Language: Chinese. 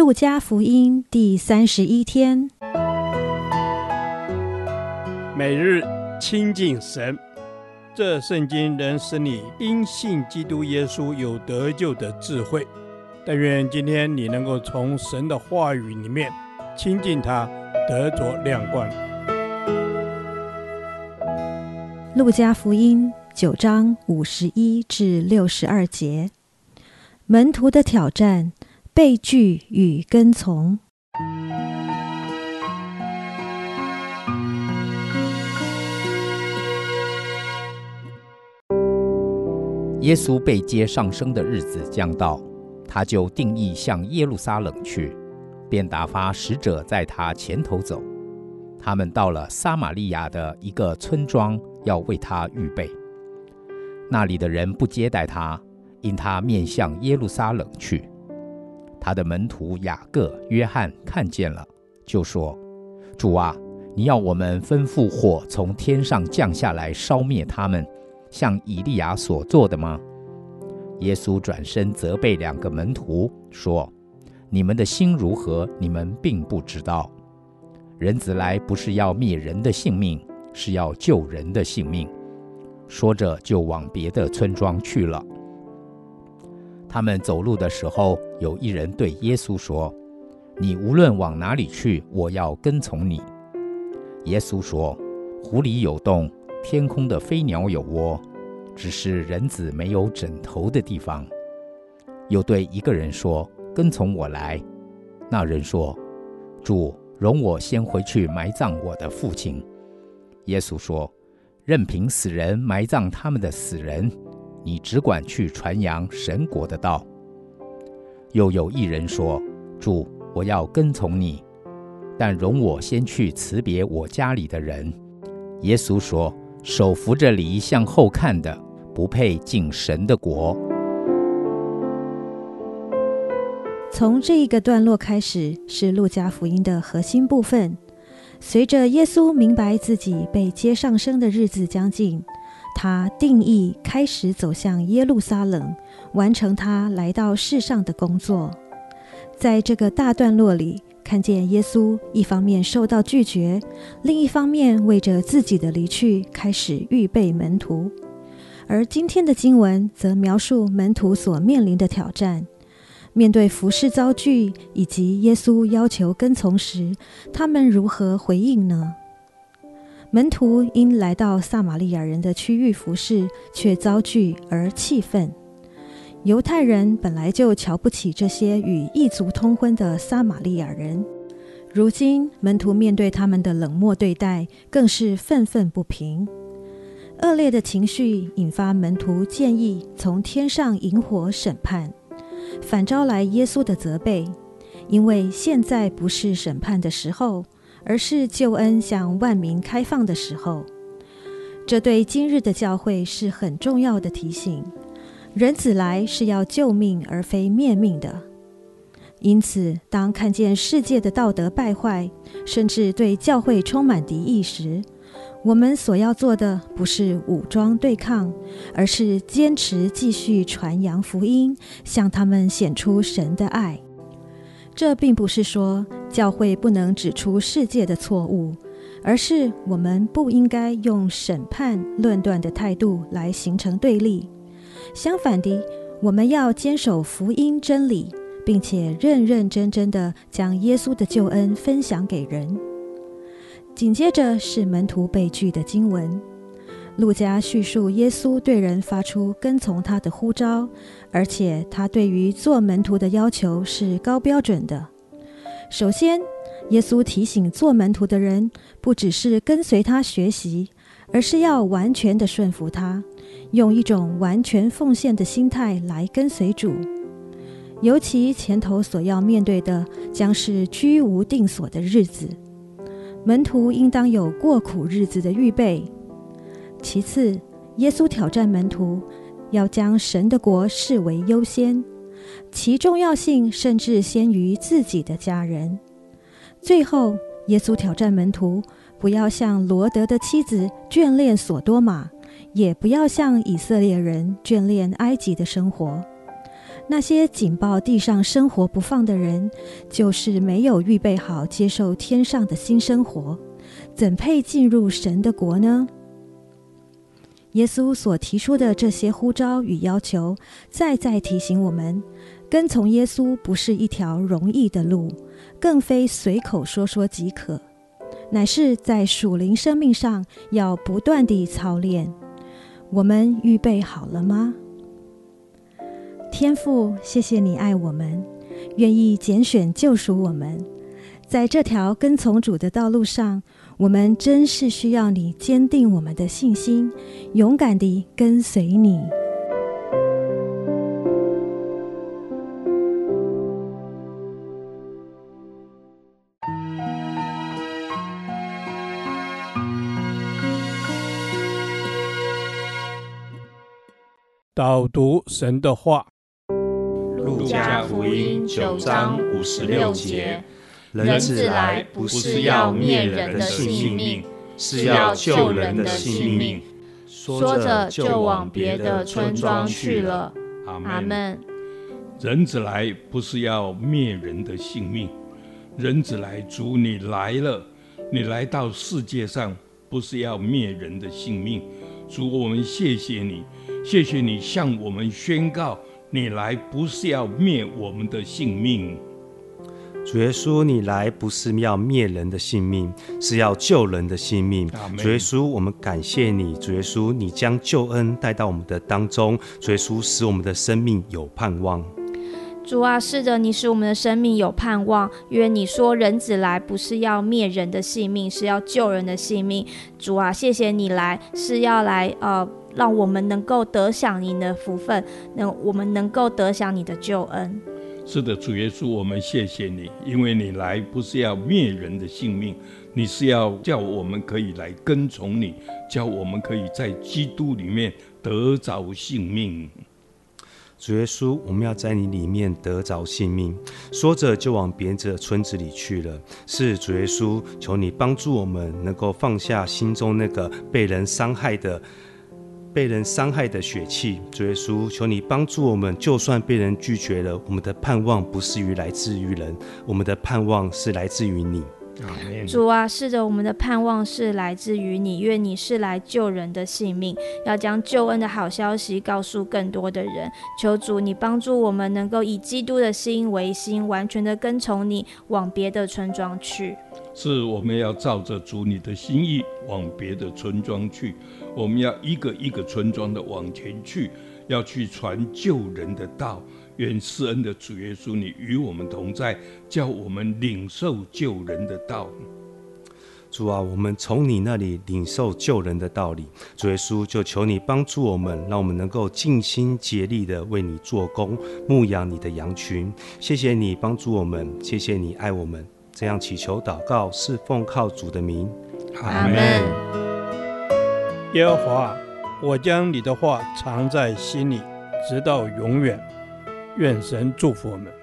路加福音第三十一天，每日亲近神，这圣经能使你因信基督耶稣有得救的智慧。但愿今天你能够从神的话语里面亲近他，得着亮光。路加福音九章五十一至六十二节，门徒的挑战。被拒与跟从。耶稣被接上升的日子将到，他就定义向耶路撒冷去，便打发使者在他前头走。他们到了撒玛利亚的一个村庄，要为他预备。那里的人不接待他，因他面向耶路撒冷去。他的门徒雅各、约翰看见了，就说：“主啊，你要我们吩咐火从天上降下来烧灭他们，像以利亚所做的吗？”耶稣转身责备两个门徒说：“你们的心如何？你们并不知道。人子来不是要灭人的性命，是要救人的性命。”说着，就往别的村庄去了。他们走路的时候，有一人对耶稣说：“你无论往哪里去，我要跟从你。”耶稣说：“湖里有洞，天空的飞鸟有窝，只是人子没有枕头的地方。”又对一个人说：“跟从我来。”那人说：“主，容我先回去埋葬我的父亲。”耶稣说：“任凭死人埋葬他们的死人。”你只管去传扬神国的道。又有一人说：“主，我要跟从你，但容我先去辞别我家里的人。”耶稣说：“手扶着犁向后看的，不配进神的国。”从这一个段落开始，是路加福音的核心部分。随着耶稣明白自己被接上升的日子将近。他定义开始走向耶路撒冷，完成他来到世上的工作。在这个大段落里，看见耶稣一方面受到拒绝，另一方面为着自己的离去开始预备门徒。而今天的经文则描述门徒所面临的挑战，面对服事遭拒以及耶稣要求跟从时，他们如何回应呢？门徒因来到撒玛利亚人的区域服侍，却遭拒而气愤。犹太人本来就瞧不起这些与异族通婚的撒玛利亚人，如今门徒面对他们的冷漠对待，更是愤愤不平。恶劣的情绪引发门徒建议从天上引火审判，反招来耶稣的责备，因为现在不是审判的时候。而是救恩向万民开放的时候，这对今日的教会是很重要的提醒。人子来是要救命，而非灭命的。因此，当看见世界的道德败坏，甚至对教会充满敌意时，我们所要做的不是武装对抗，而是坚持继续传扬福音，向他们显出神的爱。这并不是说教会不能指出世界的错误，而是我们不应该用审判论断的态度来形成对立。相反的，我们要坚守福音真理，并且认认真真的将耶稣的救恩分享给人。紧接着是门徒被拒的经文。路加叙述耶稣对人发出跟从他的呼召，而且他对于做门徒的要求是高标准的。首先，耶稣提醒做门徒的人，不只是跟随他学习，而是要完全的顺服他，用一种完全奉献的心态来跟随主。尤其前头所要面对的，将是居无定所的日子，门徒应当有过苦日子的预备。其次，耶稣挑战门徒要将神的国视为优先，其重要性甚至先于自己的家人。最后，耶稣挑战门徒不要像罗德的妻子眷恋所多玛，也不要像以色列人眷恋埃及的生活。那些紧抱地上生活不放的人，就是没有预备好接受天上的新生活，怎配进入神的国呢？耶稣所提出的这些呼召与要求，再再提醒我们，跟从耶稣不是一条容易的路，更非随口说说即可，乃是在属灵生命上要不断地操练。我们预备好了吗？天父，谢谢你爱我们，愿意拣选救赎我们，在这条跟从主的道路上。我们真是需要你坚定我们的信心，勇敢地跟随你。导读神的话，《路加福音》九章五十六节。人子来不是要灭人的性命，是要救人的性命。说着就往别的村庄去了。阿门。人子来不是要灭人的性命，人子来，主你来了，你来到世界上不是要灭人的性命。主，我们谢谢你，谢谢你向我们宣告，你来不是要灭我们的性命。主耶稣，你来不是要灭人的性命，是要救人的性命。主耶稣，我们感谢你。主耶稣，你将救恩带到我们的当中。主耶稣，使我们的生命有盼望。主啊，是的，你使我们的生命有盼望，因为你说人子来不是要灭人的性命，是要救人的性命。主啊，谢谢你来是要来呃，让我们能够得享你的福分，能我们能够得享你的救恩。是的，主耶稣，我们谢谢你，因为你来不是要灭人的性命，你是要叫我们可以来跟从你，叫我们可以在基督里面得着性命。主耶稣，我们要在你里面得着性命。说着就往别的村子里去了。是主耶稣，求你帮助我们，能够放下心中那个被人伤害的。被人伤害的血气，主耶稣，求你帮助我们。就算被人拒绝了，我们的盼望不是于来自于人，我们的盼望是来自于你。主啊，是的，我们的盼望是来自于你，愿你是来救人的性命，要将救恩的好消息告诉更多的人。求主你帮助我们，能够以基督的心为心，完全的跟从你，往别的村庄去。是，我们要照着主你的心意往别的村庄去。我们要一个一个村庄的往前去，要去传救人的道。愿施恩的主耶稣，你与我们同在，叫我们领受救人的道。主啊，我们从你那里领受救人的道理。主耶稣，就求你帮助我们，让我们能够尽心竭力的为你做工，牧养你的羊群。谢谢你帮助我们，谢谢你爱我们。这样祈求祷告，是奉靠主的名。阿门。耶和华，我将你的话藏在心里，直到永远。愿神祝福我们。